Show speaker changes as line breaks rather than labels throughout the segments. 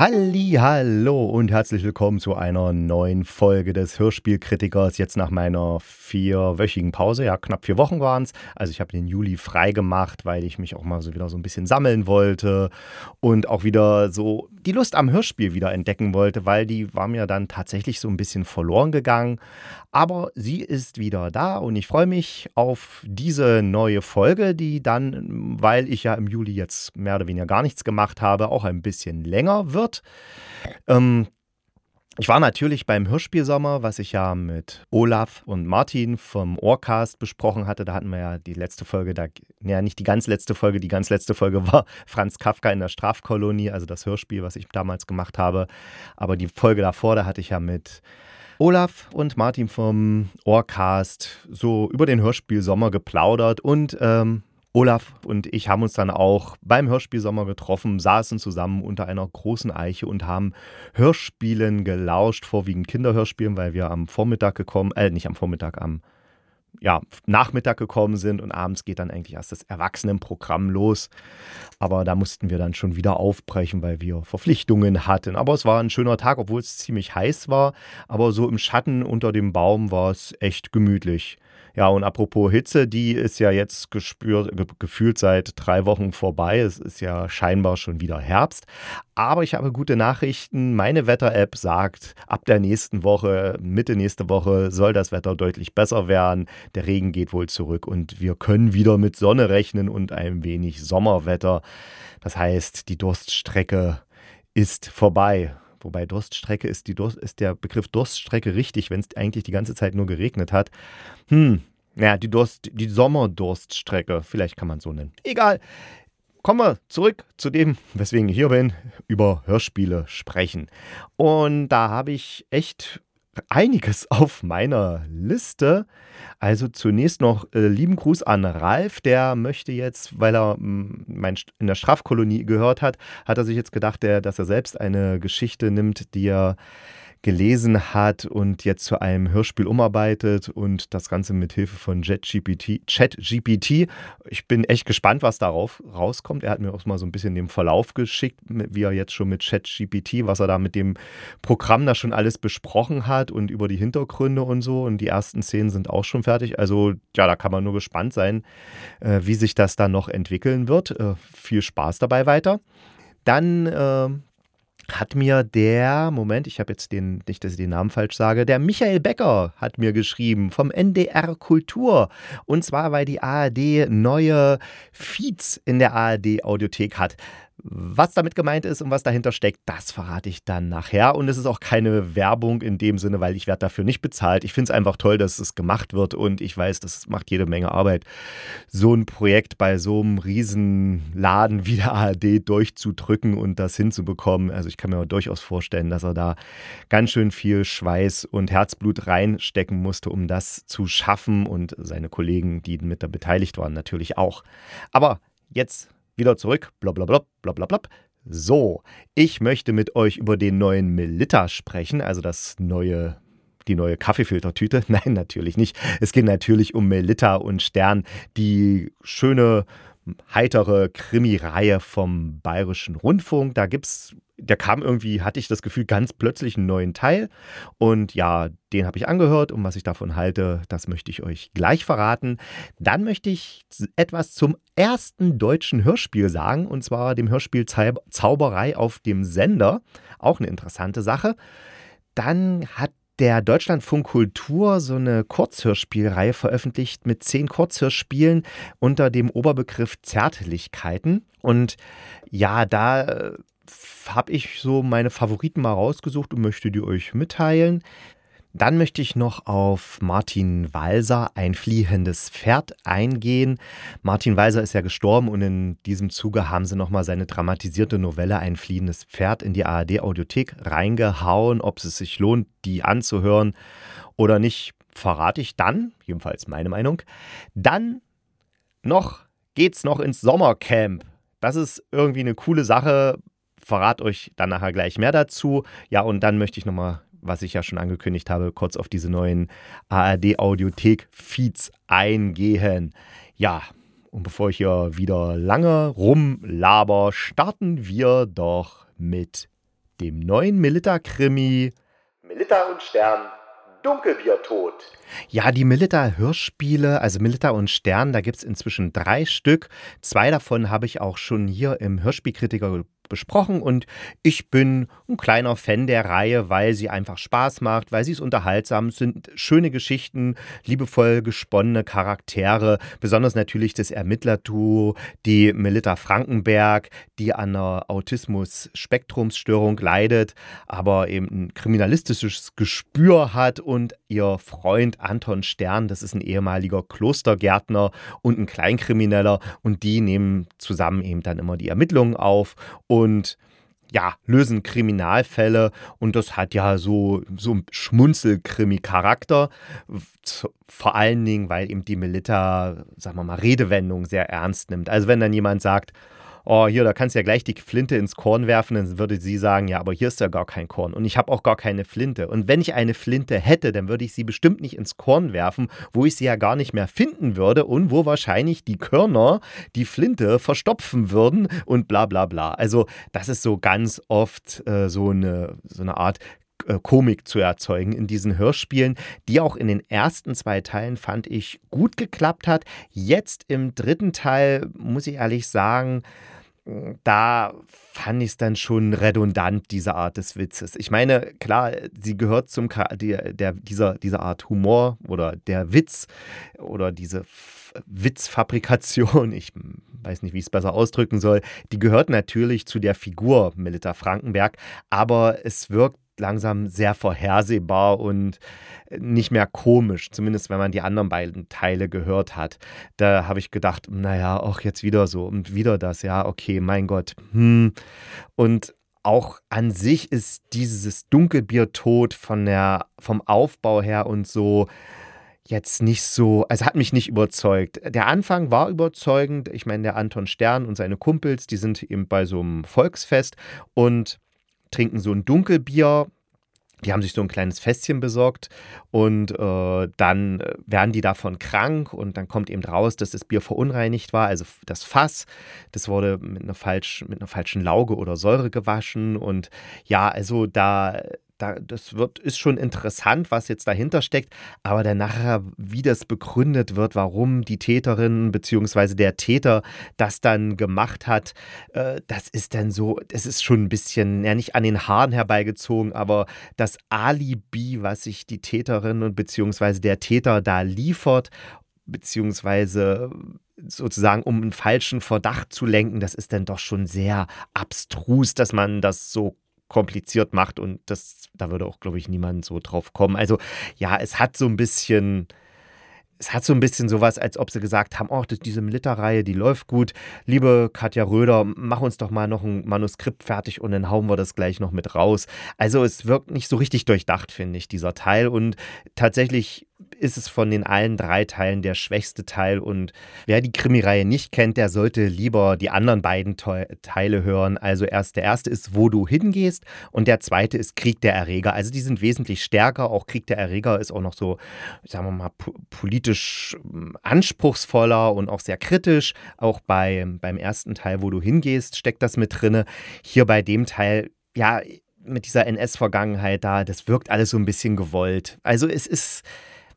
Halli, hallo und herzlich willkommen zu einer neuen Folge des Hörspielkritikers. Jetzt nach meiner vierwöchigen Pause, ja knapp vier Wochen waren es. Also ich habe den Juli frei gemacht, weil ich mich auch mal so wieder so ein bisschen sammeln wollte und auch wieder so die Lust am Hörspiel wieder entdecken wollte, weil die war mir dann tatsächlich so ein bisschen verloren gegangen. Aber sie ist wieder da und ich freue mich auf diese neue Folge, die dann, weil ich ja im Juli jetzt mehr oder weniger gar nichts gemacht habe, auch ein bisschen länger wird. Ähm, ich war natürlich beim Hörspielsommer, was ich ja mit Olaf und Martin vom Ohrcast besprochen hatte. Da hatten wir ja die letzte Folge, da, ja nicht die ganz letzte Folge, die ganz letzte Folge war Franz Kafka in der Strafkolonie, also das Hörspiel, was ich damals gemacht habe. Aber die Folge davor, da hatte ich ja mit Olaf und Martin vom Ohrcast so über den Hörspielsommer geplaudert und ähm, Olaf und ich haben uns dann auch beim Hörspielsommer getroffen, saßen zusammen unter einer großen Eiche und haben Hörspielen gelauscht, vorwiegend Kinderhörspielen, weil wir am Vormittag gekommen, äh, nicht am Vormittag, am ja, Nachmittag gekommen sind und abends geht dann eigentlich erst das Erwachsenenprogramm los. Aber da mussten wir dann schon wieder aufbrechen, weil wir Verpflichtungen hatten. Aber es war ein schöner Tag, obwohl es ziemlich heiß war. Aber so im Schatten unter dem Baum war es echt gemütlich. Ja, und apropos Hitze, die ist ja jetzt gespürt, ge gefühlt seit drei Wochen vorbei. Es ist ja scheinbar schon wieder Herbst. Aber ich habe gute Nachrichten. Meine Wetter-App sagt, ab der nächsten Woche, Mitte nächste Woche, soll das Wetter deutlich besser werden. Der Regen geht wohl zurück und wir können wieder mit Sonne rechnen und ein wenig Sommerwetter. Das heißt, die Durststrecke ist vorbei. Wobei Durststrecke ist, die Durst, ist der Begriff Durststrecke richtig, wenn es eigentlich die ganze Zeit nur geregnet hat. Hm, ja, die, Durst, die Sommerdurststrecke, vielleicht kann man so nennen. Egal. Kommen wir zurück zu dem, weswegen ich hier bin, über Hörspiele sprechen. Und da habe ich echt einiges auf meiner Liste. Also zunächst noch äh, lieben Gruß an Ralf, der möchte jetzt, weil er mm, mein, in der Strafkolonie gehört hat, hat er sich jetzt gedacht, der, dass er selbst eine Geschichte nimmt, die er gelesen hat und jetzt zu einem Hörspiel umarbeitet und das Ganze mit Hilfe von ChatGPT. Ich bin echt gespannt, was darauf rauskommt. Er hat mir auch mal so ein bisschen den Verlauf geschickt, wie er jetzt schon mit ChatGPT, was er da mit dem Programm da schon alles besprochen hat und über die Hintergründe und so. Und die ersten Szenen sind auch schon fertig. Also ja, da kann man nur gespannt sein, äh, wie sich das dann noch entwickeln wird. Äh, viel Spaß dabei weiter. Dann äh, hat mir der, Moment, ich habe jetzt den, nicht, dass ich den Namen falsch sage, der Michael Becker hat mir geschrieben vom NDR Kultur. Und zwar, weil die ARD neue Feeds in der ARD Audiothek hat. Was damit gemeint ist und was dahinter steckt, das verrate ich dann nachher. Und es ist auch keine Werbung in dem Sinne, weil ich werde dafür nicht bezahlt. Ich finde es einfach toll, dass es gemacht wird und ich weiß, das macht jede Menge Arbeit, so ein Projekt bei so einem riesen Laden wie der ARD durchzudrücken und das hinzubekommen. Also ich kann mir durchaus vorstellen, dass er da ganz schön viel Schweiß und Herzblut reinstecken musste, um das zu schaffen und seine Kollegen, die mit da beteiligt waren, natürlich auch. Aber jetzt wieder zurück, blablabla, blablabla. So, ich möchte mit euch über den neuen Melitta sprechen, also das neue die neue Kaffeefiltertüte? Nein, natürlich nicht. Es geht natürlich um Melitta und Stern, die schöne, heitere Krimi-Reihe vom Bayerischen Rundfunk. Da gibt es der kam irgendwie, hatte ich das Gefühl, ganz plötzlich einen neuen Teil. Und ja, den habe ich angehört und was ich davon halte, das möchte ich euch gleich verraten. Dann möchte ich etwas zum ersten deutschen Hörspiel sagen, und zwar dem Hörspiel Zauberei auf dem Sender. Auch eine interessante Sache. Dann hat der Deutschlandfunk Kultur so eine Kurzhörspielreihe veröffentlicht mit zehn Kurzhörspielen unter dem Oberbegriff Zärtlichkeiten. Und ja, da äh, habe ich so meine Favoriten mal rausgesucht und möchte die euch mitteilen. Dann möchte ich noch auf Martin Walser, ein fliehendes Pferd, eingehen. Martin Walser ist ja gestorben und in diesem Zuge haben sie nochmal seine dramatisierte Novelle Ein fliehendes Pferd in die ARD-Audiothek reingehauen. Ob es sich lohnt, die anzuhören oder nicht, verrate ich dann, jedenfalls meine Meinung. Dann noch geht's noch ins Sommercamp. Das ist irgendwie eine coole Sache. Verrat euch dann nachher gleich mehr dazu. Ja, und dann möchte ich nochmal, was ich ja schon angekündigt habe, kurz auf diese neuen ARD-Audiothek-Feeds eingehen. Ja, und bevor ich hier wieder lange rumlaber, starten wir doch mit dem neuen Milita-Krimi
Milita und Stern Dunkelbiertod.
Ja, die Milita-Hörspiele, also Milita und Stern, da gibt es inzwischen drei Stück. Zwei davon habe ich auch schon hier im Hörspielkritiker besprochen und ich bin ein kleiner Fan der Reihe, weil sie einfach Spaß macht, weil sie es unterhaltsam sind, schöne Geschichten, liebevoll gesponnene Charaktere, besonders natürlich das Ermittlerduo, die Melita Frankenberg, die an einer Autismus-Spektrumsstörung leidet, aber eben ein kriminalistisches Gespür hat und ihr Freund Anton Stern, das ist ein ehemaliger Klostergärtner und ein Kleinkrimineller und die nehmen zusammen eben dann immer die Ermittlungen auf und und ja, lösen Kriminalfälle und das hat ja so, so einen Schmunzelkrimi-Charakter. Vor allen Dingen, weil eben die Melita, sagen wir mal, Redewendung sehr ernst nimmt. Also wenn dann jemand sagt, oh, hier, da kannst du ja gleich die Flinte ins Korn werfen, dann würde sie sagen, ja, aber hier ist ja gar kein Korn und ich habe auch gar keine Flinte. Und wenn ich eine Flinte hätte, dann würde ich sie bestimmt nicht ins Korn werfen, wo ich sie ja gar nicht mehr finden würde und wo wahrscheinlich die Körner die Flinte verstopfen würden und bla bla bla. Also das ist so ganz oft äh, so, eine, so eine Art äh, Komik zu erzeugen in diesen Hörspielen, die auch in den ersten zwei Teilen fand ich gut geklappt hat. Jetzt im dritten Teil muss ich ehrlich sagen, da fand ich es dann schon redundant, diese Art des Witzes. Ich meine, klar, sie gehört zum der, der, dieser, dieser Art Humor oder der Witz oder diese Witzfabrikation, ich weiß nicht, wie ich es besser ausdrücken soll, die gehört natürlich zu der Figur Melita Frankenberg, aber es wirkt langsam sehr vorhersehbar und nicht mehr komisch, zumindest wenn man die anderen beiden Teile gehört hat. Da habe ich gedacht, naja, auch jetzt wieder so und wieder das, ja, okay, mein Gott. Hm. Und auch an sich ist dieses Dunkelbier tot von der, vom Aufbau her und so jetzt nicht so, also hat mich nicht überzeugt. Der Anfang war überzeugend. Ich meine, der Anton Stern und seine Kumpels, die sind eben bei so einem Volksfest und trinken so ein Dunkelbier. Die haben sich so ein kleines Fässchen besorgt und äh, dann äh, werden die davon krank und dann kommt eben raus, dass das Bier verunreinigt war. Also das Fass, das wurde mit einer, falsch, mit einer falschen Lauge oder Säure gewaschen und ja, also da, da, das wird, ist schon interessant, was jetzt dahinter steckt, aber dann nachher, wie das begründet wird, warum die Täterin bzw. der Täter das dann gemacht hat, äh, das ist dann so, das ist schon ein bisschen, ja nicht an den Haaren herbeigezogen, aber das Alibi, was sich die Täterin und bzw. der Täter da liefert, beziehungsweise sozusagen, um einen falschen Verdacht zu lenken, das ist dann doch schon sehr abstrus, dass man das so kompliziert macht und das, da würde auch, glaube ich, niemand so drauf kommen. Also ja, es hat so ein bisschen, es hat so ein bisschen sowas, als ob sie gesagt haben, oh, diese Militärreihe, die läuft gut. Liebe Katja Röder, mach uns doch mal noch ein Manuskript fertig und dann hauen wir das gleich noch mit raus. Also es wirkt nicht so richtig durchdacht, finde ich, dieser Teil. Und tatsächlich ist es von den allen drei Teilen der schwächste Teil. Und wer die Krimireihe nicht kennt, der sollte lieber die anderen beiden Teile hören. Also erst der erste ist, wo du hingehst und der zweite ist Krieg der Erreger. Also die sind wesentlich stärker. Auch Krieg der Erreger ist auch noch so, sagen wir mal, politisch hm, anspruchsvoller und auch sehr kritisch. Auch bei, beim ersten Teil, wo du hingehst, steckt das mit drinne. Hier bei dem Teil, ja, mit dieser NS-Vergangenheit da, das wirkt alles so ein bisschen gewollt. Also es ist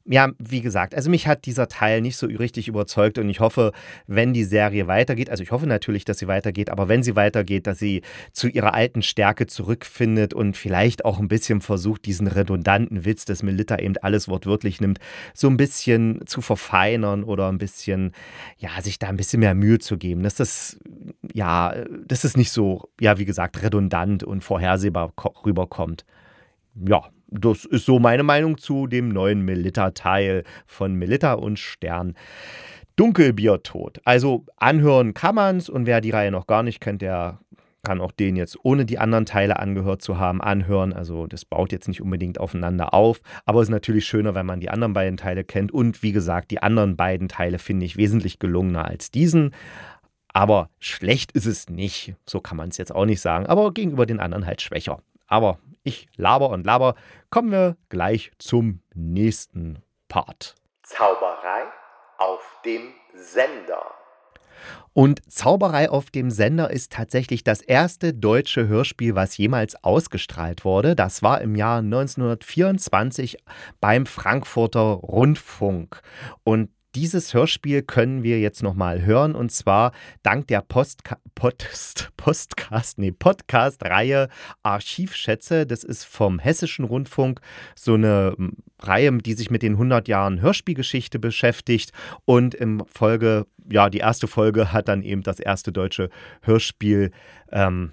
ja, wie gesagt, also mich hat dieser Teil nicht so richtig überzeugt und ich hoffe, wenn die Serie weitergeht, also ich hoffe natürlich, dass sie weitergeht, aber wenn sie weitergeht, dass sie zu ihrer alten Stärke zurückfindet und vielleicht auch ein bisschen versucht, diesen redundanten Witz, dass Melita eben alles wortwörtlich nimmt, so ein bisschen zu verfeinern oder ein bisschen, ja, sich da ein bisschen mehr Mühe zu geben, dass das, ja, dass es nicht so, ja, wie gesagt, redundant und vorhersehbar rüberkommt. Ja, das ist so meine Meinung zu dem neuen Melitta-Teil von Melitta und Stern. Dunkelbiertod. Also anhören kann man es und wer die Reihe noch gar nicht kennt, der kann auch den jetzt ohne die anderen Teile angehört zu haben anhören. Also das baut jetzt nicht unbedingt aufeinander auf, aber es ist natürlich schöner, wenn man die anderen beiden Teile kennt. Und wie gesagt, die anderen beiden Teile finde ich wesentlich gelungener als diesen. Aber schlecht ist es nicht. So kann man es jetzt auch nicht sagen. Aber gegenüber den anderen halt schwächer. Aber ich laber und laber. Kommen wir gleich zum nächsten Part.
Zauberei auf dem Sender.
Und Zauberei auf dem Sender ist tatsächlich das erste deutsche Hörspiel, was jemals ausgestrahlt wurde. Das war im Jahr 1924 beim Frankfurter Rundfunk. Und dieses Hörspiel können wir jetzt nochmal hören und zwar dank der Postka Post Postcast, nee, Podcast-Reihe Archivschätze. Das ist vom Hessischen Rundfunk so eine hm, Reihe, die sich mit den 100 Jahren Hörspielgeschichte beschäftigt und im Folge, ja, die erste Folge hat dann eben das erste deutsche Hörspiel ähm,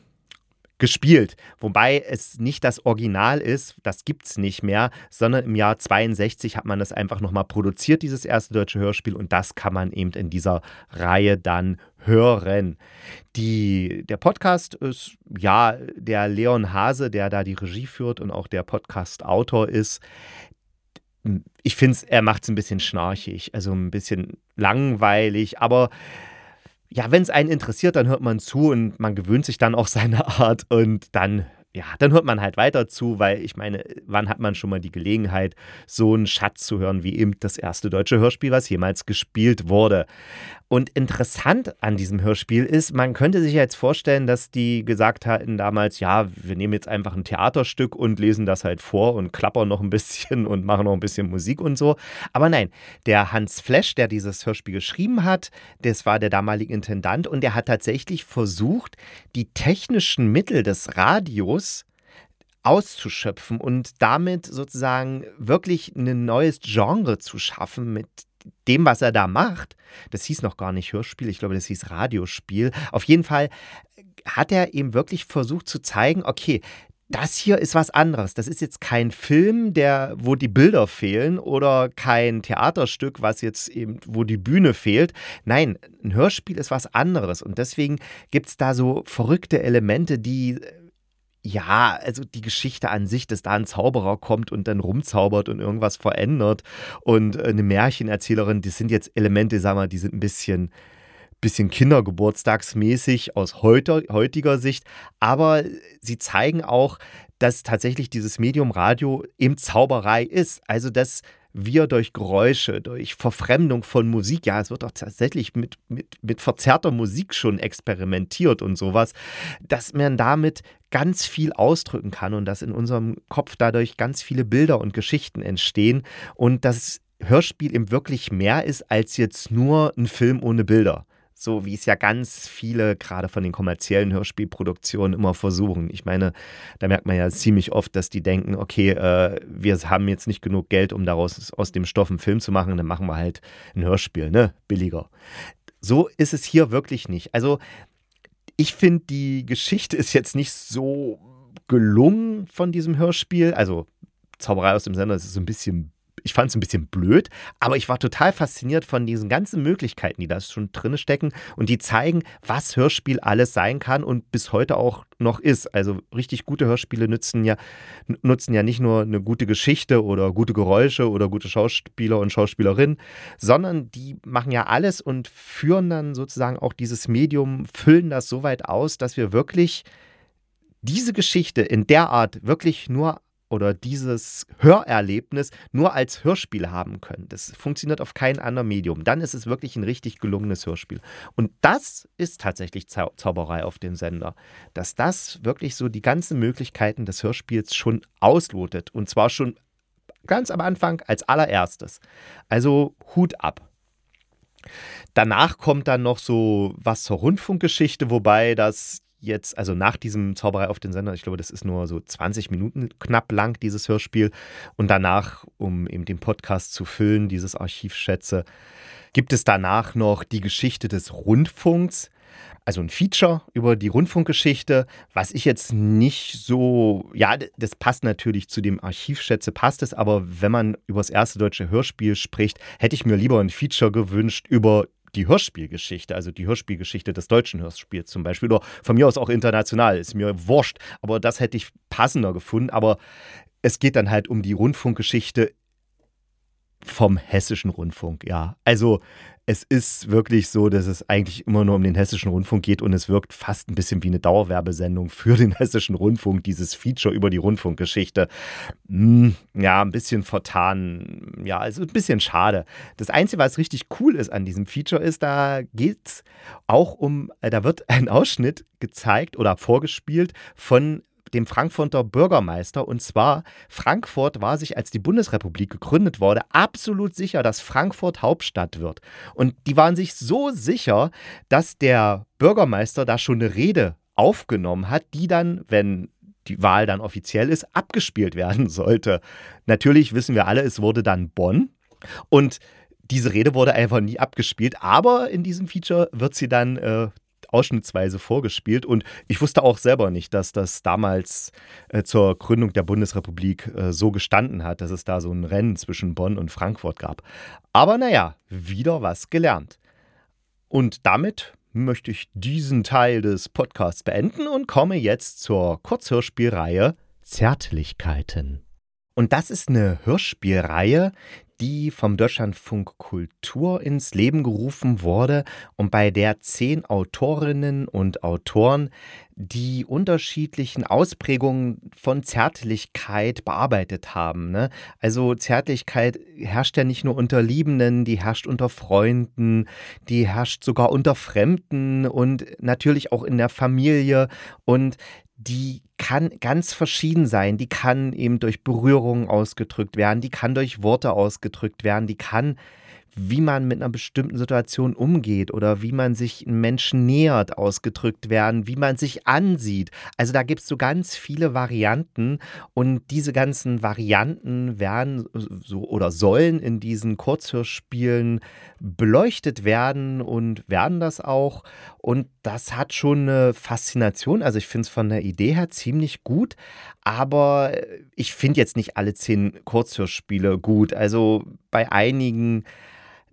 gespielt. Wobei es nicht das Original ist, das gibt es nicht mehr, sondern im Jahr 62 hat man das einfach nochmal produziert, dieses erste deutsche Hörspiel, und das kann man eben in dieser Reihe dann hören. Die, der Podcast ist, ja, der Leon Hase, der da die Regie führt und auch der Podcast-Autor ist. Ich finde, er macht es ein bisschen schnarchig, also ein bisschen langweilig, aber ja, wenn es einen interessiert, dann hört man zu und man gewöhnt sich dann auch seine Art und dann ja, dann hört man halt weiter zu, weil ich meine, wann hat man schon mal die Gelegenheit, so einen Schatz zu hören wie eben das erste deutsche Hörspiel, was jemals gespielt wurde. Und interessant an diesem Hörspiel ist, man könnte sich jetzt vorstellen, dass die gesagt hatten damals, ja, wir nehmen jetzt einfach ein Theaterstück und lesen das halt vor und klappern noch ein bisschen und machen noch ein bisschen Musik und so. Aber nein, der Hans Flesch, der dieses Hörspiel geschrieben hat, das war der damalige Intendant und der hat tatsächlich versucht, die technischen Mittel des Radios auszuschöpfen und damit sozusagen wirklich ein neues Genre zu schaffen mit dem, was er da macht, das hieß noch gar nicht Hörspiel, ich glaube, das hieß Radiospiel. Auf jeden Fall hat er eben wirklich versucht zu zeigen, okay, das hier ist was anderes. Das ist jetzt kein Film, der, wo die Bilder fehlen oder kein Theaterstück, was jetzt eben, wo die Bühne fehlt. Nein, ein Hörspiel ist was anderes. Und deswegen gibt es da so verrückte Elemente, die ja, also die Geschichte an sich, dass da ein Zauberer kommt und dann rumzaubert und irgendwas verändert und äh, eine Märchenerzählerin, das sind jetzt Elemente, sag mal, die sind ein bisschen, bisschen kindergeburtstagsmäßig aus heute, heutiger Sicht, aber sie zeigen auch, dass tatsächlich dieses Medium Radio eben Zauberei ist. Also, dass wir durch Geräusche, durch Verfremdung von Musik, ja, es wird auch tatsächlich mit, mit, mit verzerrter Musik schon experimentiert und sowas, dass man damit ganz viel ausdrücken kann und dass in unserem Kopf dadurch ganz viele Bilder und Geschichten entstehen und das Hörspiel eben wirklich mehr ist als jetzt nur ein Film ohne Bilder so wie es ja ganz viele gerade von den kommerziellen Hörspielproduktionen immer versuchen. Ich meine, da merkt man ja ziemlich oft, dass die denken, okay, äh, wir haben jetzt nicht genug Geld, um daraus aus dem Stoff einen Film zu machen, dann machen wir halt ein Hörspiel, ne? Billiger. So ist es hier wirklich nicht. Also ich finde, die Geschichte ist jetzt nicht so gelungen von diesem Hörspiel. Also Zauberei aus dem Sender, das ist so ein bisschen ich fand es ein bisschen blöd, aber ich war total fasziniert von diesen ganzen Möglichkeiten, die da schon drin stecken und die zeigen, was Hörspiel alles sein kann und bis heute auch noch ist. Also richtig gute Hörspiele nutzen ja, nutzen ja nicht nur eine gute Geschichte oder gute Geräusche oder gute Schauspieler und Schauspielerinnen, sondern die machen ja alles und führen dann sozusagen auch dieses Medium, füllen das so weit aus, dass wir wirklich diese Geschichte in der Art wirklich nur oder dieses Hörerlebnis nur als Hörspiel haben können. Das funktioniert auf kein anderem Medium. Dann ist es wirklich ein richtig gelungenes Hörspiel. Und das ist tatsächlich Zau Zauberei auf dem Sender, dass das wirklich so die ganzen Möglichkeiten des Hörspiels schon auslotet. Und zwar schon ganz am Anfang als allererstes. Also Hut ab. Danach kommt dann noch so was zur Rundfunkgeschichte, wobei das jetzt, also nach diesem Zauberei auf den Sender, ich glaube, das ist nur so 20 Minuten knapp lang, dieses Hörspiel. Und danach, um eben den Podcast zu füllen, dieses Archivschätze, gibt es danach noch die Geschichte des Rundfunks. Also ein Feature über die Rundfunkgeschichte, was ich jetzt nicht so, ja, das passt natürlich zu dem Archivschätze, passt es, aber wenn man über das erste deutsche Hörspiel spricht, hätte ich mir lieber ein Feature gewünscht über die Hörspielgeschichte, also die Hörspielgeschichte des deutschen Hörspiels zum Beispiel, oder von mir aus auch international, ist mir wurscht, aber das hätte ich passender gefunden, aber es geht dann halt um die Rundfunkgeschichte vom hessischen Rundfunk, ja. Also es ist wirklich so, dass es eigentlich immer nur um den hessischen Rundfunk geht und es wirkt fast ein bisschen wie eine Dauerwerbesendung für den hessischen Rundfunk, dieses Feature über die Rundfunkgeschichte. Hm, ja, ein bisschen vertan, ja, also ein bisschen schade. Das Einzige, was richtig cool ist an diesem Feature, ist, da geht es auch um, äh, da wird ein Ausschnitt gezeigt oder vorgespielt von dem Frankfurter Bürgermeister. Und zwar, Frankfurt war sich, als die Bundesrepublik gegründet wurde, absolut sicher, dass Frankfurt Hauptstadt wird. Und die waren sich so sicher, dass der Bürgermeister da schon eine Rede aufgenommen hat, die dann, wenn die Wahl dann offiziell ist, abgespielt werden sollte. Natürlich wissen wir alle, es wurde dann Bonn. Und diese Rede wurde einfach nie abgespielt, aber in diesem Feature wird sie dann äh, ausschnittsweise vorgespielt. Und ich wusste auch selber nicht, dass das damals äh, zur Gründung der Bundesrepublik äh, so gestanden hat, dass es da so ein Rennen zwischen Bonn und Frankfurt gab. Aber naja, wieder was gelernt. Und damit möchte ich diesen Teil des Podcasts beenden und komme jetzt zur Kurzhörspielreihe Zärtlichkeiten. Und das ist eine Hörspielreihe, die vom Deutschlandfunk Kultur ins Leben gerufen wurde und bei der zehn Autorinnen und Autoren die unterschiedlichen Ausprägungen von Zärtlichkeit bearbeitet haben. Ne? Also Zärtlichkeit herrscht ja nicht nur unter Liebenden, die herrscht unter Freunden, die herrscht sogar unter Fremden und natürlich auch in der Familie. Und die kann ganz verschieden sein. Die kann eben durch Berührungen ausgedrückt werden, die kann durch Worte ausgedrückt werden, die kann wie man mit einer bestimmten Situation umgeht oder wie man sich einem Menschen nähert, ausgedrückt werden, wie man sich ansieht. Also da gibt es so ganz viele Varianten und diese ganzen Varianten werden so oder sollen in diesen Kurzhörspielen beleuchtet werden und werden das auch. Und das hat schon eine Faszination. Also ich finde es von der Idee her ziemlich gut, aber ich finde jetzt nicht alle zehn Kurzhörspiele gut. Also bei einigen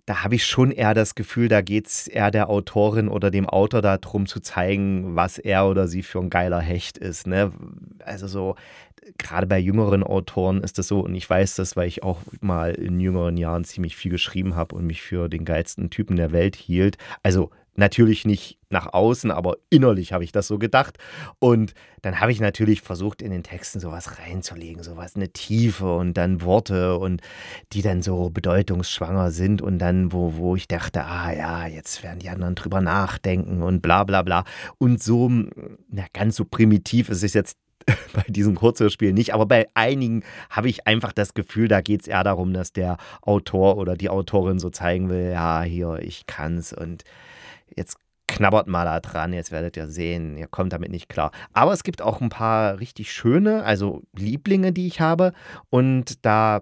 da habe ich schon eher das Gefühl, da geht es eher der Autorin oder dem Autor darum zu zeigen, was er oder sie für ein geiler Hecht ist. Ne? Also so, gerade bei jüngeren Autoren ist das so, und ich weiß das, weil ich auch mal in jüngeren Jahren ziemlich viel geschrieben habe und mich für den geilsten Typen der Welt hielt. Also Natürlich nicht nach außen, aber innerlich habe ich das so gedacht. Und dann habe ich natürlich versucht, in den Texten sowas reinzulegen, sowas, eine Tiefe und dann Worte und die dann so bedeutungsschwanger sind und dann, wo, wo ich dachte, ah ja, jetzt werden die anderen drüber nachdenken und bla bla bla. Und so, na, ganz so primitiv ist es jetzt bei diesem Kurzhörspiel nicht, aber bei einigen habe ich einfach das Gefühl, da geht es eher darum, dass der Autor oder die Autorin so zeigen will, ja, hier, ich kann's und jetzt knabbert mal da dran, jetzt werdet ihr sehen, ihr kommt damit nicht klar. Aber es gibt auch ein paar richtig schöne, also Lieblinge, die ich habe. Und da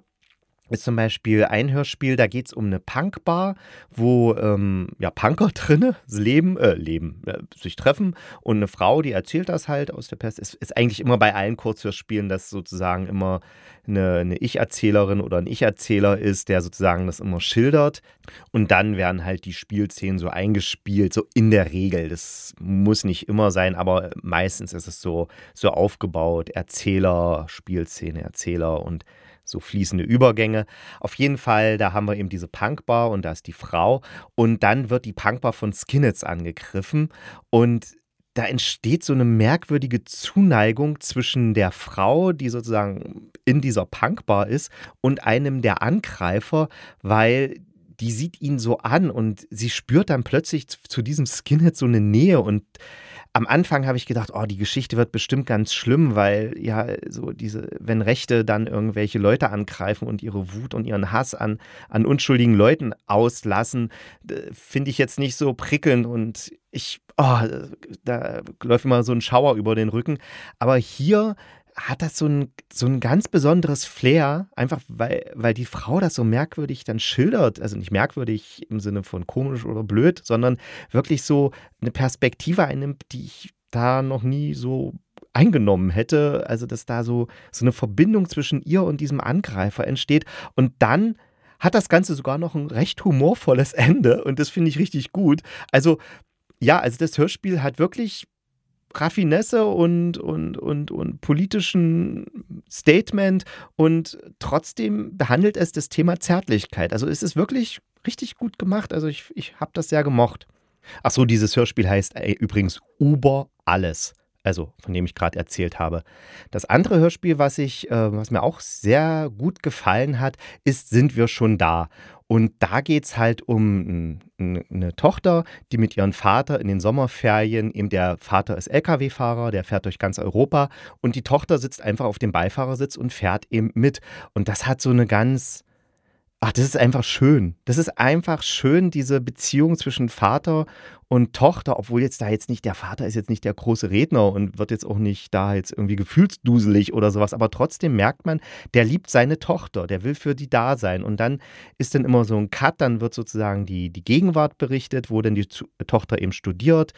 ist zum Beispiel ein Hörspiel, da geht es um eine Punkbar, wo ähm, ja, Punker drinne leben, äh, leben, äh, sich treffen und eine Frau, die erzählt das halt aus der Pest. Ist, ist eigentlich immer bei allen Kurzhörspielen, dass sozusagen immer eine, eine Ich-Erzählerin oder ein Ich-Erzähler ist, der sozusagen das immer schildert. Und dann werden halt die Spielszenen so eingespielt, so in der Regel. Das muss nicht immer sein, aber meistens ist es so, so aufgebaut. Erzähler, Spielszene, Erzähler und so fließende Übergänge. Auf jeden Fall, da haben wir eben diese Punkbar und da ist die Frau und dann wird die Punkbar von Skinheads angegriffen und da entsteht so eine merkwürdige Zuneigung zwischen der Frau, die sozusagen in dieser Punkbar ist, und einem der Angreifer, weil die sieht ihn so an und sie spürt dann plötzlich zu diesem Skinhead so eine Nähe und am Anfang habe ich gedacht, oh, die Geschichte wird bestimmt ganz schlimm, weil ja, so diese, wenn Rechte dann irgendwelche Leute angreifen und ihre Wut und ihren Hass an, an unschuldigen Leuten auslassen, finde ich jetzt nicht so prickelnd und ich, oh, da läuft immer so ein Schauer über den Rücken. Aber hier hat das so ein, so ein ganz besonderes Flair, einfach weil, weil die Frau das so merkwürdig dann schildert. Also nicht merkwürdig im Sinne von komisch oder blöd, sondern wirklich so eine Perspektive einnimmt, die ich da noch nie so eingenommen hätte. Also dass da so, so eine Verbindung zwischen ihr und diesem Angreifer entsteht. Und dann hat das Ganze sogar noch ein recht humorvolles Ende und das finde ich richtig gut. Also, ja, also das Hörspiel hat wirklich Raffinesse und, und, und, und politischen Statement und trotzdem behandelt es das Thema Zärtlichkeit. Also es ist wirklich richtig gut gemacht. Also ich, ich habe das sehr gemocht. Ach so, dieses Hörspiel heißt ey, übrigens Uber alles. Also von dem ich gerade erzählt habe. Das andere Hörspiel, was ich, äh, was mir auch sehr gut gefallen hat, ist Sind wir schon da? Und da geht es halt um eine Tochter, die mit ihrem Vater in den Sommerferien, eben der Vater ist Lkw-Fahrer, der fährt durch ganz Europa und die Tochter sitzt einfach auf dem Beifahrersitz und fährt eben mit. Und das hat so eine ganz Ach, das ist einfach schön. Das ist einfach schön, diese Beziehung zwischen Vater und Tochter, obwohl jetzt da jetzt nicht, der Vater ist jetzt nicht der große Redner und wird jetzt auch nicht da jetzt irgendwie gefühlsduselig oder sowas, aber trotzdem merkt man, der liebt seine Tochter, der will für die da sein. Und dann ist dann immer so ein Cut, dann wird sozusagen die, die Gegenwart berichtet, wo dann die Tochter eben studiert,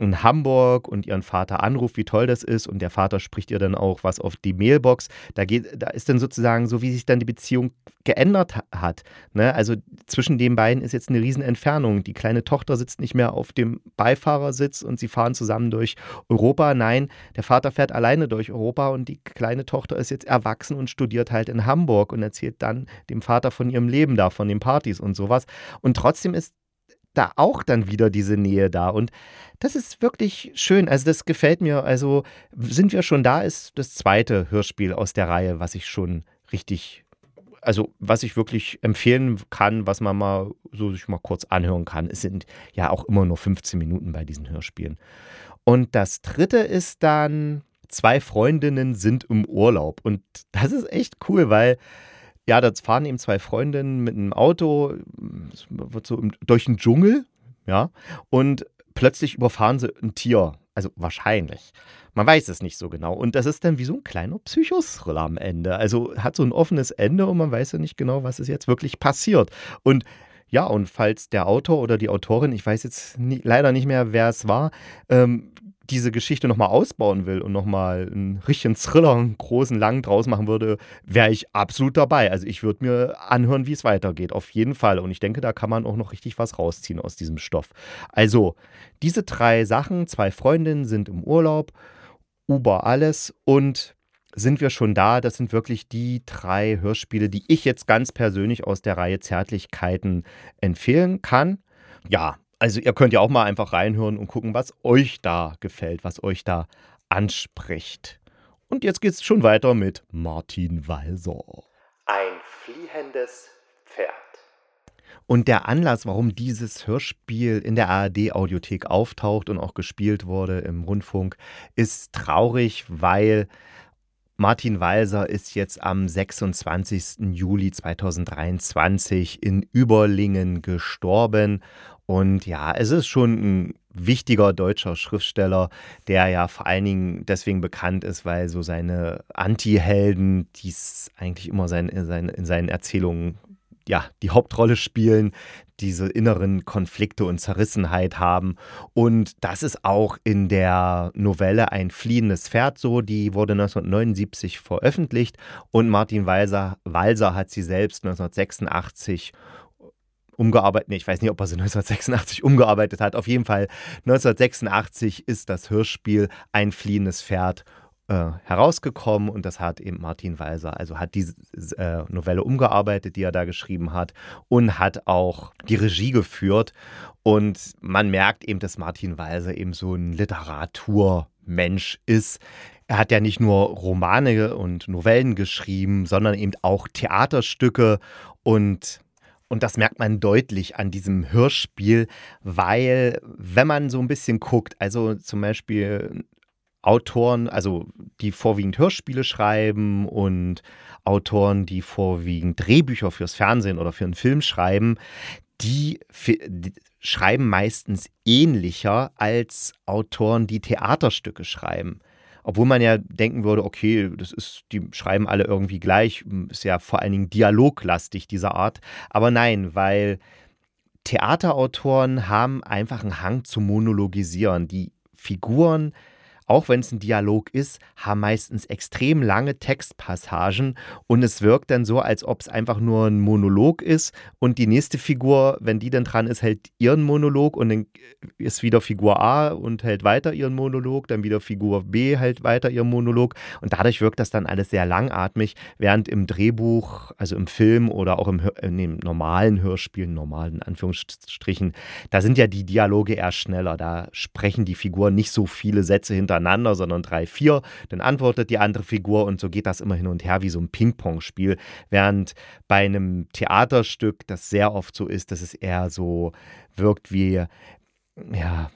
in Hamburg und ihren Vater anruft, wie toll das ist. Und der Vater spricht ihr dann auch was auf die Mailbox. Da, geht, da ist dann sozusagen so, wie sich dann die Beziehung geändert hat. Ne? Also zwischen den beiden ist jetzt eine Riesenentfernung. Die kleine Tochter sitzt nicht mehr auf dem Beifahrersitz und sie fahren zusammen durch Europa. Nein, der Vater fährt alleine durch Europa und die kleine Tochter ist jetzt erwachsen und studiert halt in Hamburg und erzählt dann dem Vater von ihrem Leben da, von den Partys und sowas. Und trotzdem ist da auch dann wieder diese Nähe da. Und das ist wirklich schön. Also, das gefällt mir. Also, sind wir schon da, ist das zweite Hörspiel aus der Reihe, was ich schon richtig, also was ich wirklich empfehlen kann, was man mal so sich mal kurz anhören kann. Es sind ja auch immer nur 15 Minuten bei diesen Hörspielen. Und das dritte ist dann Zwei Freundinnen sind im Urlaub. Und das ist echt cool, weil ja, da fahren eben zwei Freundinnen mit einem Auto, so durch den Dschungel, ja, und plötzlich überfahren sie ein Tier. Also wahrscheinlich. Man weiß es nicht so genau. Und das ist dann wie so ein kleiner Psychothriller am Ende. Also hat so ein offenes Ende und man weiß ja nicht genau, was ist jetzt wirklich passiert. Und ja, und falls der Autor oder die Autorin, ich weiß jetzt nie, leider nicht mehr, wer es war, ähm, diese Geschichte nochmal ausbauen will und nochmal einen richtigen Thriller, einen großen, langen draus machen würde, wäre ich absolut dabei. Also ich würde mir anhören, wie es weitergeht, auf jeden Fall. Und ich denke, da kann man auch noch richtig was rausziehen aus diesem Stoff. Also, diese drei Sachen, zwei Freundinnen sind im Urlaub, Uber alles und sind wir schon da. Das sind wirklich die drei Hörspiele, die ich jetzt ganz persönlich aus der Reihe Zärtlichkeiten empfehlen kann. Ja, also ihr könnt ja auch mal einfach reinhören und gucken, was euch da gefällt, was euch da anspricht. Und jetzt geht's schon weiter mit Martin Walser.
Ein fliehendes Pferd.
Und der Anlass, warum dieses Hörspiel in der ARD-Audiothek auftaucht und auch gespielt wurde im Rundfunk, ist traurig, weil Martin Walser ist jetzt am 26. Juli 2023 in Überlingen gestorben. Und ja, es ist schon ein wichtiger deutscher Schriftsteller, der ja vor allen Dingen deswegen bekannt ist, weil so seine Anti-Helden, die es eigentlich immer sein, sein, in seinen Erzählungen ja, die Hauptrolle spielen, diese inneren Konflikte und Zerrissenheit haben. Und das ist auch in der Novelle Ein fliehendes Pferd so. Die wurde 1979 veröffentlicht und Martin Walser, Walser hat sie selbst 1986 umgearbeitet. Ich weiß nicht, ob er sie 1986 umgearbeitet hat. Auf jeden Fall 1986 ist das Hörspiel Ein fliehendes Pferd äh, herausgekommen und das hat eben Martin Walser, also hat diese äh, Novelle umgearbeitet, die er da geschrieben hat und hat auch die Regie geführt und man merkt eben, dass Martin Walser eben so ein Literaturmensch ist. Er hat ja nicht nur Romane und Novellen geschrieben, sondern eben auch Theaterstücke und und das merkt man deutlich an diesem Hörspiel, weil wenn man so ein bisschen guckt, also zum Beispiel Autoren, also die vorwiegend Hörspiele schreiben und Autoren, die vorwiegend Drehbücher fürs Fernsehen oder für einen Film schreiben, die, die schreiben meistens ähnlicher als Autoren, die Theaterstücke schreiben. Obwohl man ja denken würde, okay, das ist, die schreiben alle irgendwie gleich, ist ja vor allen Dingen dialoglastig dieser Art. Aber nein, weil Theaterautoren haben einfach einen Hang zu monologisieren. Die Figuren auch wenn es ein Dialog ist, haben meistens extrem lange Textpassagen und es wirkt dann so, als ob es einfach nur ein Monolog ist und die nächste Figur, wenn die dann dran ist, hält ihren Monolog und dann ist wieder Figur A und hält weiter ihren Monolog, dann wieder Figur B hält weiter ihren Monolog und dadurch wirkt das dann alles sehr langatmig, während im Drehbuch, also im Film oder auch im, in dem normalen Hörspiel, normalen Anführungsstrichen, da sind ja die Dialoge eher schneller, da sprechen die Figuren nicht so viele Sätze hintereinander, sondern drei, vier, dann antwortet die andere Figur und so geht das immer hin und her wie so ein Ping-Pong-Spiel, während bei einem Theaterstück das sehr oft so ist, dass es eher so wirkt wie, ja,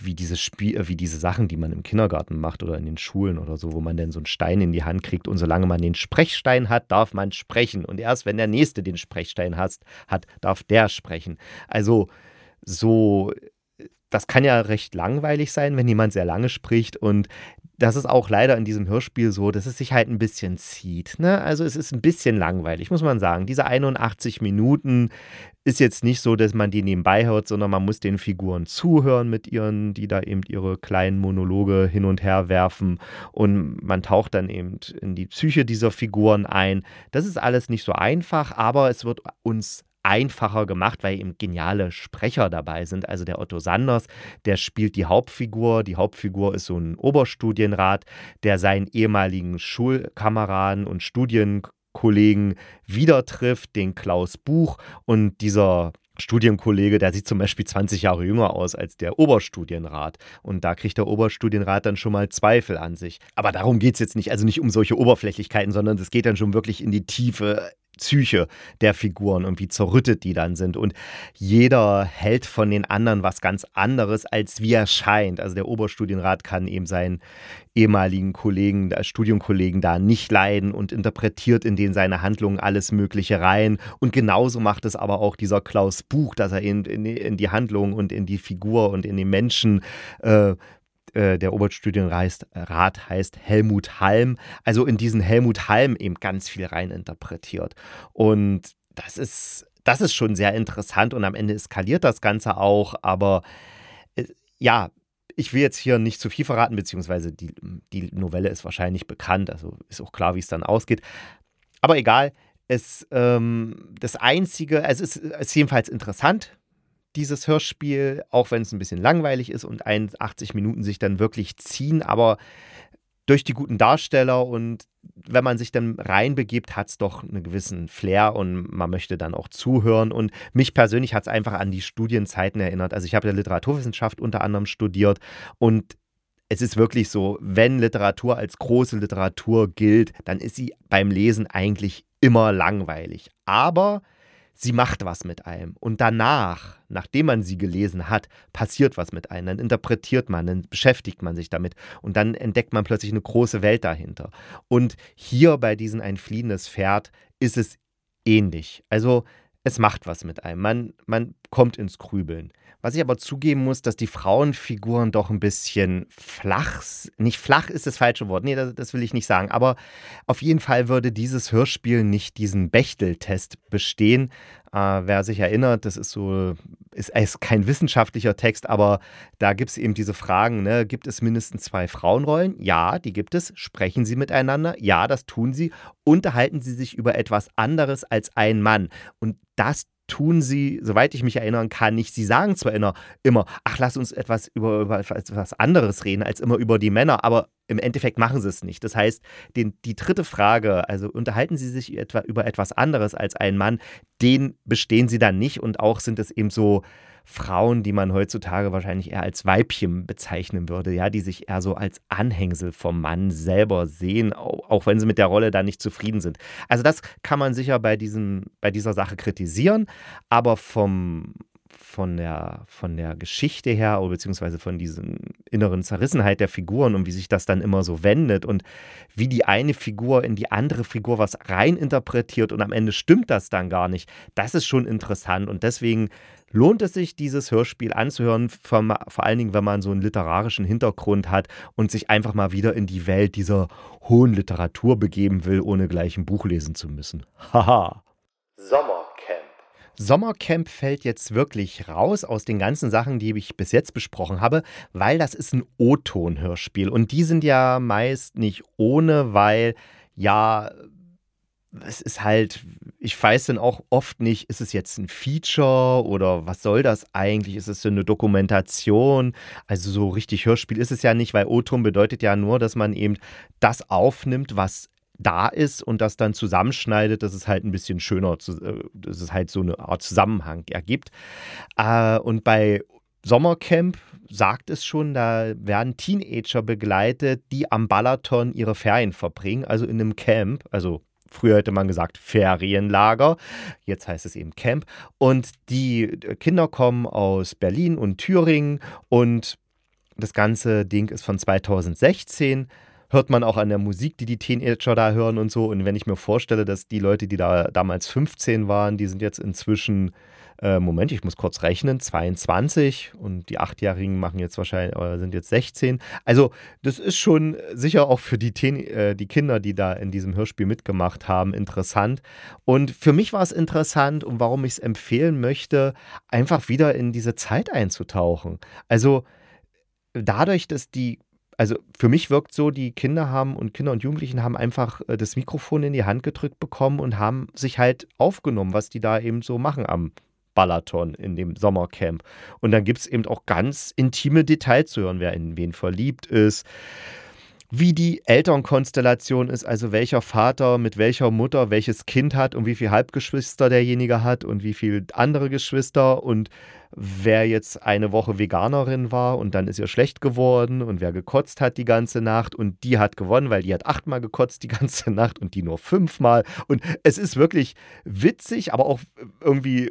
wie diese Spiel, äh, wie diese Sachen, die man im Kindergarten macht oder in den Schulen oder so, wo man dann so einen Stein in die Hand kriegt und solange man den Sprechstein hat, darf man sprechen. Und erst wenn der nächste den Sprechstein hat, hat darf der sprechen. Also so das kann ja recht langweilig sein, wenn jemand sehr lange spricht und das ist auch leider in diesem Hörspiel so, dass es sich halt ein bisschen zieht. Ne? Also es ist ein bisschen langweilig, muss man sagen. Diese 81 Minuten ist jetzt nicht so, dass man die nebenbei hört, sondern man muss den Figuren zuhören mit ihren, die da eben ihre kleinen Monologe hin und her werfen und man taucht dann eben in die Psyche dieser Figuren ein. Das ist alles nicht so einfach, aber es wird uns einfacher gemacht, weil eben geniale Sprecher dabei sind. Also der Otto Sanders, der spielt die Hauptfigur. Die Hauptfigur ist so ein Oberstudienrat, der seinen ehemaligen Schulkameraden und Studienkollegen wieder trifft, den Klaus Buch und dieser Studienkollege, der sieht zum Beispiel 20 Jahre jünger aus als der Oberstudienrat. Und da kriegt der Oberstudienrat dann schon mal Zweifel an sich. Aber darum geht es jetzt nicht, also nicht um solche Oberflächlichkeiten, sondern es geht dann schon wirklich in die Tiefe. Psyche der Figuren und wie zerrüttet die dann sind. Und jeder hält von den anderen was ganz anderes, als wie er scheint. Also der Oberstudienrat kann eben seinen ehemaligen Kollegen, Studienkollegen da nicht leiden und interpretiert in den seine Handlungen alles Mögliche rein. Und genauso macht es aber auch dieser Klaus Buch, dass er in, in, in die Handlung und in die Figur und in den Menschen äh, äh, der Oberstudienrat heißt Helmut Halm. Also in diesen Helmut Halm eben ganz viel rein interpretiert. Und das ist, das ist schon sehr interessant und am Ende eskaliert das Ganze auch. Aber äh, ja, ich will jetzt hier nicht zu viel verraten, beziehungsweise die, die Novelle ist wahrscheinlich bekannt, also ist auch klar, wie es dann ausgeht. Aber egal, es, ähm, das Einzige, es ist, es ist jedenfalls interessant, dieses Hörspiel, auch wenn es ein bisschen langweilig ist und 81 Minuten sich dann wirklich ziehen, aber durch die guten Darsteller und wenn man sich dann reinbegibt, hat es doch einen gewissen Flair und man möchte dann auch zuhören. Und mich persönlich hat es einfach an die Studienzeiten erinnert. Also ich habe ja Literaturwissenschaft unter anderem studiert und es ist wirklich so, wenn Literatur als große Literatur gilt, dann ist sie beim Lesen eigentlich immer langweilig. Aber sie macht was mit einem. Und danach, nachdem man sie gelesen hat, passiert was mit einem. Dann interpretiert man, dann beschäftigt man sich damit und dann entdeckt man plötzlich eine große Welt dahinter. Und hier bei diesem Ein fliehendes Pferd ist es ähnlich. Also es macht was mit einem. Man, man kommt ins Grübeln. Was ich aber zugeben muss, dass die Frauenfiguren doch ein bisschen flach, nicht flach ist das falsche Wort, nee, das, das will ich nicht sagen, aber auf jeden Fall würde dieses Hörspiel nicht diesen Bechtel-Test bestehen. Äh, wer sich erinnert, das ist so, ist, ist kein wissenschaftlicher Text, aber da gibt es eben diese Fragen, ne? gibt es mindestens zwei Frauenrollen? Ja, die gibt es. Sprechen sie miteinander? Ja, das tun sie. Unterhalten sie sich über etwas anderes als ein Mann? Und das tun sie, soweit ich mich erinnern kann, nicht. Sie sagen zwar immer, immer ach, lass uns etwas über, über etwas anderes reden, als immer über die Männer, aber im Endeffekt machen sie es nicht. Das heißt, den, die dritte Frage, also unterhalten sie sich etwa über etwas anderes als ein Mann, den bestehen sie dann nicht und auch sind es eben so Frauen, die man heutzutage wahrscheinlich eher als Weibchen bezeichnen würde, ja, die sich eher so als Anhängsel vom Mann selber sehen, auch wenn sie mit der Rolle da nicht zufrieden sind. Also das kann man sicher bei, diesem, bei dieser Sache kritisieren, aber vom, von der, von der Geschichte her, beziehungsweise von diesen inneren Zerrissenheit der Figuren und wie sich das dann immer so wendet und wie die eine Figur in die andere Figur was reininterpretiert und am Ende stimmt das dann gar nicht, das ist schon interessant und deswegen lohnt es sich, dieses Hörspiel anzuhören, vor, vor allen Dingen, wenn man so einen literarischen Hintergrund hat und sich einfach mal wieder in die Welt dieser hohen Literatur begeben will, ohne gleich ein Buch lesen zu müssen. Haha.
Sommercamp.
Sommercamp fällt jetzt wirklich raus aus den ganzen Sachen, die ich bis jetzt besprochen habe, weil das ist ein O-Ton-Hörspiel. Und die sind ja meist nicht ohne, weil ja, es ist halt, ich weiß dann auch oft nicht, ist es jetzt ein Feature oder was soll das eigentlich? Ist es so eine Dokumentation? Also so richtig Hörspiel ist es ja nicht, weil O-Ton bedeutet ja nur, dass man eben das aufnimmt, was da ist und das dann zusammenschneidet, dass es halt ein bisschen schöner, äh, dass es halt so eine Art Zusammenhang ergibt. Äh, und bei Sommercamp sagt es schon, da werden Teenager begleitet, die am Balaton ihre Ferien verbringen, also in einem Camp, also Früher hätte man gesagt Ferienlager, jetzt heißt es eben Camp. Und die Kinder kommen aus Berlin und Thüringen und das ganze Ding ist von 2016 hört man auch an der Musik, die die Teenager da hören und so. Und wenn ich mir vorstelle, dass die Leute, die da damals 15 waren, die sind jetzt inzwischen, äh, Moment, ich muss kurz rechnen, 22 und die Achtjährigen machen jetzt wahrscheinlich, äh, sind jetzt 16. Also das ist schon sicher auch für die, Teen, äh, die Kinder, die da in diesem Hörspiel mitgemacht haben, interessant. Und für mich war es interessant und warum ich es empfehlen möchte, einfach wieder in diese Zeit einzutauchen. Also dadurch, dass die also für mich wirkt so, die Kinder haben und Kinder und Jugendlichen haben einfach äh, das Mikrofon in die Hand gedrückt bekommen und haben sich halt aufgenommen, was die da eben so machen am Balaton in dem Sommercamp. Und dann gibt es eben auch ganz intime Details zu hören, wer in wen verliebt ist, wie die Elternkonstellation ist, also welcher Vater mit welcher Mutter welches Kind hat und wie viele Halbgeschwister derjenige hat und wie viele andere Geschwister und wer jetzt eine Woche Veganerin war und dann ist ihr schlecht geworden und wer gekotzt hat die ganze Nacht und die hat gewonnen, weil die hat achtmal gekotzt die ganze Nacht und die nur fünfmal. Und es ist wirklich witzig, aber auch irgendwie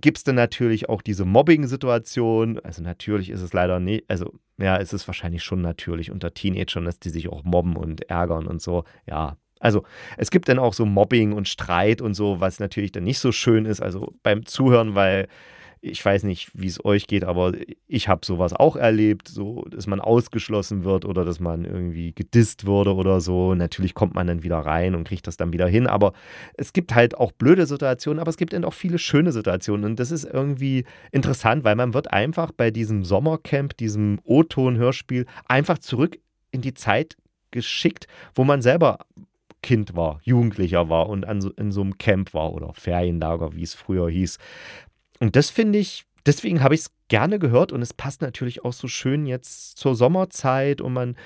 gibt es dann natürlich auch diese Mobbing-Situation. Also natürlich ist es leider nicht, also ja, es ist wahrscheinlich schon natürlich unter Teenagern, dass die sich auch mobben und ärgern und so. Ja, also es gibt dann auch so Mobbing und Streit und so, was natürlich dann nicht so schön ist, also beim Zuhören, weil ich weiß nicht, wie es euch geht, aber ich habe sowas auch erlebt, so, dass man ausgeschlossen wird oder dass man irgendwie gedisst wurde oder so. Natürlich kommt man dann wieder rein und kriegt das dann wieder hin, aber es gibt halt auch blöde Situationen, aber es gibt dann auch viele schöne Situationen und das ist irgendwie interessant, weil man wird einfach bei diesem Sommercamp, diesem O-Ton-Hörspiel einfach zurück in die Zeit geschickt, wo man selber Kind war, Jugendlicher war und an in so einem Camp war oder Ferienlager, wie es früher hieß. Und das finde ich, deswegen habe ich es gerne gehört und es passt natürlich auch so schön jetzt zur Sommerzeit und man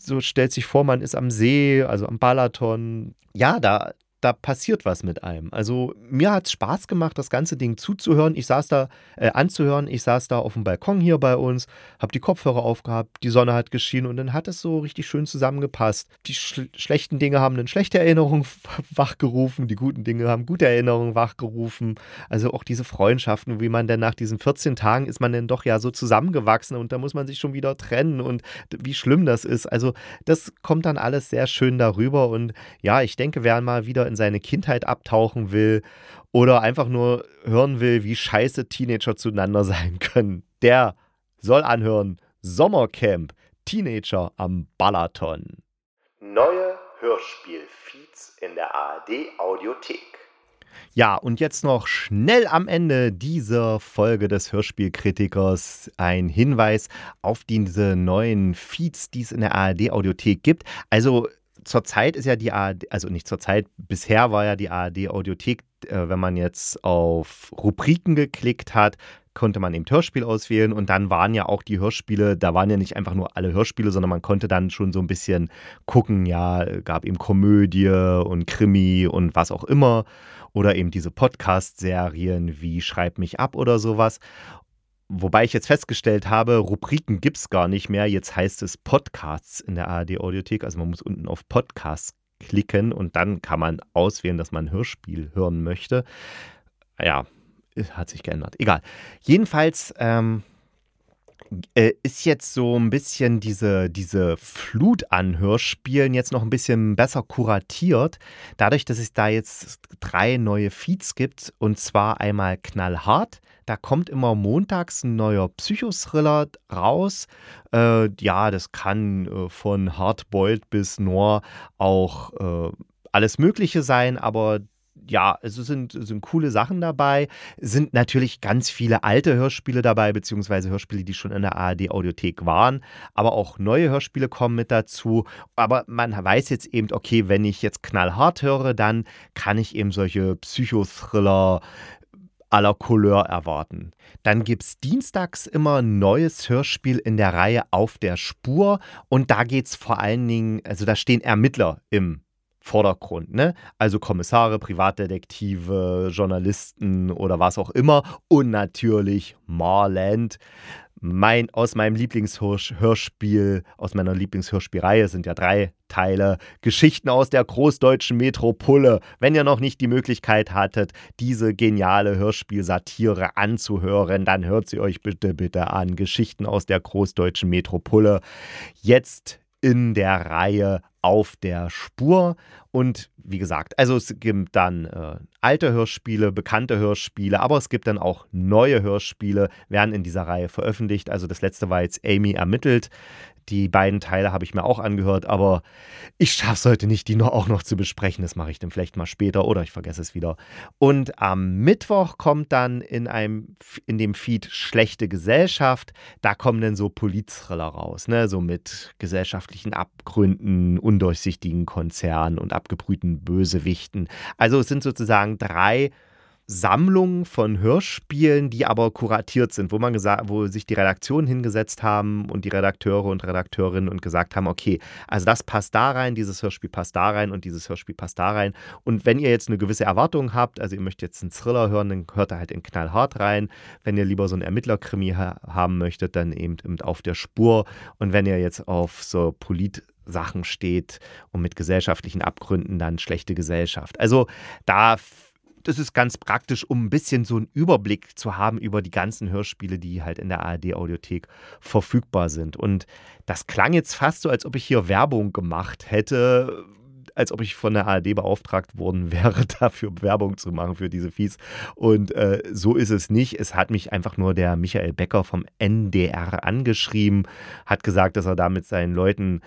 so stellt sich vor, man ist am See, also am Balaton. Ja, da, da passiert was mit einem. Also mir hat es Spaß gemacht, das ganze Ding zuzuhören. Ich saß da, äh, anzuhören. Ich saß da auf dem Balkon hier bei uns, habe die Kopfhörer aufgehabt, die Sonne hat geschienen und dann hat es so richtig schön zusammengepasst. Die sch schlechten Dinge haben eine schlechte Erinnerung wachgerufen, die guten Dinge haben gute Erinnerungen wachgerufen. Also auch diese Freundschaften, wie man denn nach diesen 14 Tagen ist man denn doch ja so zusammengewachsen und da muss man sich schon wieder trennen und wie schlimm das ist. Also das kommt dann alles sehr schön darüber und ja, ich denke, wer mal wieder in seine Kindheit abtauchen will oder einfach nur hören will, wie scheiße Teenager zueinander sein können, der soll anhören Sommercamp Teenager am Balaton.
Neue Hörspiel-Feeds in der ARD Audiothek.
Ja, und jetzt noch schnell am Ende dieser Folge des Hörspielkritikers ein Hinweis auf diese neuen Feeds, die es in der ARD Audiothek gibt. Also zurzeit ist ja die ARD, also nicht zurzeit, bisher war ja die ARD Audiothek, äh, wenn man jetzt auf Rubriken geklickt hat, konnte man eben Hörspiel auswählen und dann waren ja auch die Hörspiele, da waren ja nicht einfach nur alle Hörspiele, sondern man konnte dann schon so ein bisschen gucken, ja, gab eben Komödie und Krimi und was auch immer oder eben diese Podcast-Serien wie Schreib mich ab oder sowas. Wobei ich jetzt festgestellt habe, Rubriken gibt es gar nicht mehr. Jetzt heißt es Podcasts in der ARD Audiothek. Also man muss unten auf Podcasts klicken und dann kann man auswählen, dass man ein Hörspiel hören möchte. Ja, hat sich geändert. Egal. Jedenfalls ähm, äh, ist jetzt so ein bisschen diese, diese Flut an Hörspielen jetzt noch ein bisschen besser kuratiert. Dadurch, dass es da jetzt drei neue Feeds gibt. Und zwar einmal knallhart da kommt immer montags ein neuer Psychothriller raus. Äh, ja, das kann äh, von Hardboiled bis Noir auch äh, alles Mögliche sein, aber ja, es sind, sind coole Sachen dabei. Es sind natürlich ganz viele alte Hörspiele dabei, beziehungsweise Hörspiele, die schon in der ARD-Audiothek waren. Aber auch neue Hörspiele kommen mit dazu. Aber man weiß jetzt eben, okay, wenn ich jetzt knallhart höre, dann kann ich eben solche Psychothriller à la Couleur erwarten. Dann gibt es dienstags immer ein neues Hörspiel in der Reihe Auf der Spur und da geht es vor allen Dingen, also da stehen Ermittler im Vordergrund, ne? Also Kommissare, Privatdetektive, Journalisten oder was auch immer und natürlich Marland. Mein, aus meinem Lieblingshörspiel, aus meiner Lieblingshörspielreihe sind ja drei Teile, Geschichten aus der großdeutschen Metropole. Wenn ihr noch nicht die Möglichkeit hattet, diese geniale Hörspielsatire anzuhören, dann hört sie euch bitte, bitte an. Geschichten aus der großdeutschen Metropole. Jetzt in der Reihe auf der Spur. Und wie gesagt, also es gibt dann äh, alte Hörspiele, bekannte Hörspiele, aber es gibt dann auch neue Hörspiele, werden in dieser Reihe veröffentlicht. Also das letzte war jetzt Amy ermittelt. Die beiden Teile habe ich mir auch angehört, aber ich schaffe es heute nicht, die noch, auch noch zu besprechen. Das mache ich dann vielleicht mal später oder ich vergesse es wieder. Und am Mittwoch kommt dann in, einem, in dem Feed Schlechte Gesellschaft. Da kommen dann so Politthriller raus, ne? so mit gesellschaftlichen Abgründen, undurchsichtigen Konzernen und abgebrühten Bösewichten. Also es sind sozusagen drei Sammlung von Hörspielen, die aber kuratiert sind, wo man gesagt, wo sich die Redaktionen hingesetzt haben und die Redakteure und Redakteurinnen und gesagt haben, okay, also das passt da rein, dieses Hörspiel passt da rein und dieses Hörspiel passt da rein. Und wenn ihr jetzt eine gewisse Erwartung habt, also ihr möchtet jetzt einen Thriller hören, dann hört er halt in Knallhart rein. Wenn ihr lieber so einen Ermittlerkrimi ha haben möchtet, dann eben, eben auf der Spur. Und wenn ihr jetzt auf so Polit Sachen steht und mit gesellschaftlichen Abgründen dann schlechte Gesellschaft. Also da das ist ganz praktisch, um ein bisschen so einen Überblick zu haben über die ganzen Hörspiele, die halt in der ARD-Audiothek verfügbar sind. Und das klang jetzt fast so, als ob ich hier Werbung gemacht hätte, als ob ich von der ARD beauftragt worden wäre, dafür Werbung zu machen für diese Feeds. Und äh, so ist es nicht. Es hat mich einfach nur der Michael Becker vom NDR angeschrieben, hat gesagt, dass er da mit seinen Leuten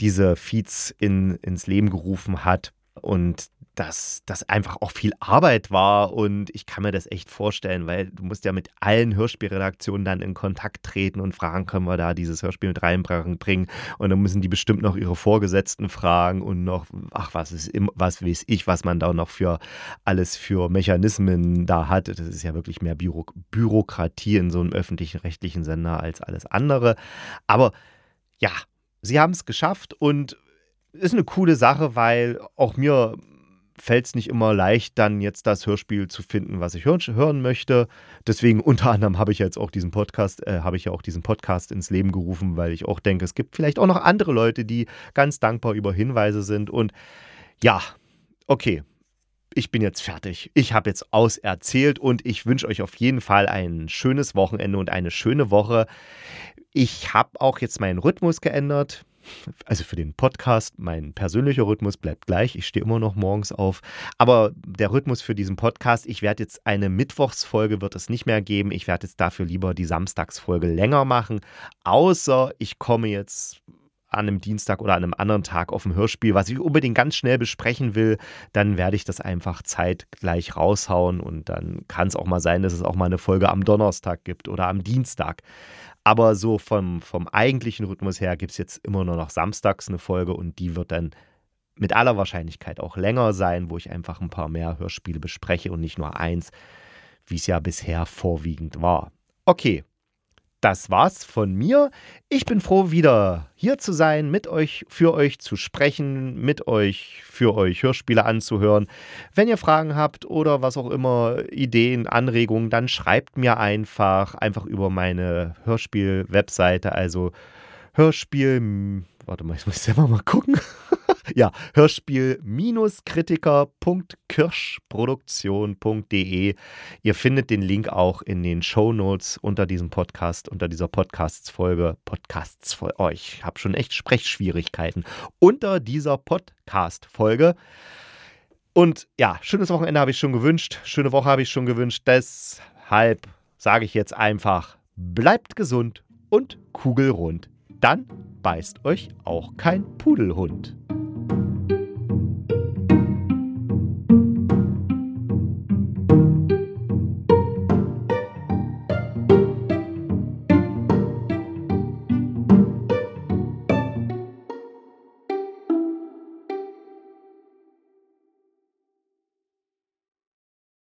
diese Feeds in, ins Leben gerufen hat. Und dass das einfach auch viel Arbeit war und ich kann mir das echt vorstellen, weil du musst ja mit allen Hörspielredaktionen dann in Kontakt treten und fragen, können wir da dieses Hörspiel mit reinbringen und dann müssen die bestimmt noch ihre Vorgesetzten fragen und noch, ach, was ist, was weiß ich, was man da noch für alles für Mechanismen da hat. Das ist ja wirklich mehr Büro Bürokratie in so einem öffentlichen rechtlichen Sender als alles andere. Aber ja, sie haben es geschafft und ist eine coole Sache, weil auch mir fällt es nicht immer leicht, dann jetzt das Hörspiel zu finden, was ich hören möchte. Deswegen unter anderem habe ich jetzt auch diesen Podcast, äh, habe ich ja auch diesen Podcast ins Leben gerufen, weil ich auch denke, es gibt vielleicht auch noch andere Leute, die ganz dankbar über Hinweise sind. Und ja, okay. Ich bin jetzt fertig. Ich habe jetzt auserzählt und ich wünsche euch auf jeden Fall ein schönes Wochenende und eine schöne Woche. Ich habe auch jetzt meinen Rhythmus geändert also für den Podcast, mein persönlicher Rhythmus bleibt gleich. Ich stehe immer noch morgens auf. Aber der Rhythmus für diesen Podcast, ich werde jetzt eine Mittwochsfolge wird es nicht mehr geben. Ich werde jetzt dafür lieber die Samstagsfolge länger machen. Außer ich komme jetzt an einem Dienstag oder an einem anderen Tag auf ein Hörspiel, was ich unbedingt ganz schnell besprechen will, dann werde ich das einfach zeitgleich raushauen und dann kann es auch mal sein, dass es auch mal eine Folge am Donnerstag gibt oder am Dienstag. Aber so vom, vom eigentlichen Rhythmus her gibt es jetzt immer nur noch samstags eine Folge und die wird dann mit aller Wahrscheinlichkeit auch länger sein, wo ich einfach ein paar mehr Hörspiele bespreche und nicht nur eins, wie es ja bisher vorwiegend war. Okay, das war's von mir. Ich bin froh, wieder hier zu sein, mit euch, für euch zu sprechen, mit euch, für euch Hörspiele anzuhören. Wenn ihr Fragen habt oder was auch immer, Ideen, Anregungen, dann schreibt mir einfach, einfach über meine Hörspiel-Webseite, also Hörspiel, warte mal, ich muss selber mal gucken. Ja, Hörspiel-kritiker.kirschproduktion.de. Ihr findet den Link auch in den Show Notes unter diesem Podcast, unter dieser Podcasts-Folge. Podcasts folge Oh, ich habe schon echt Sprechschwierigkeiten. Unter dieser Podcast-Folge. Und ja, schönes Wochenende habe ich schon gewünscht. Schöne Woche habe ich schon gewünscht. Deshalb sage ich jetzt einfach, bleibt gesund und kugelrund. Dann beißt euch auch kein Pudelhund.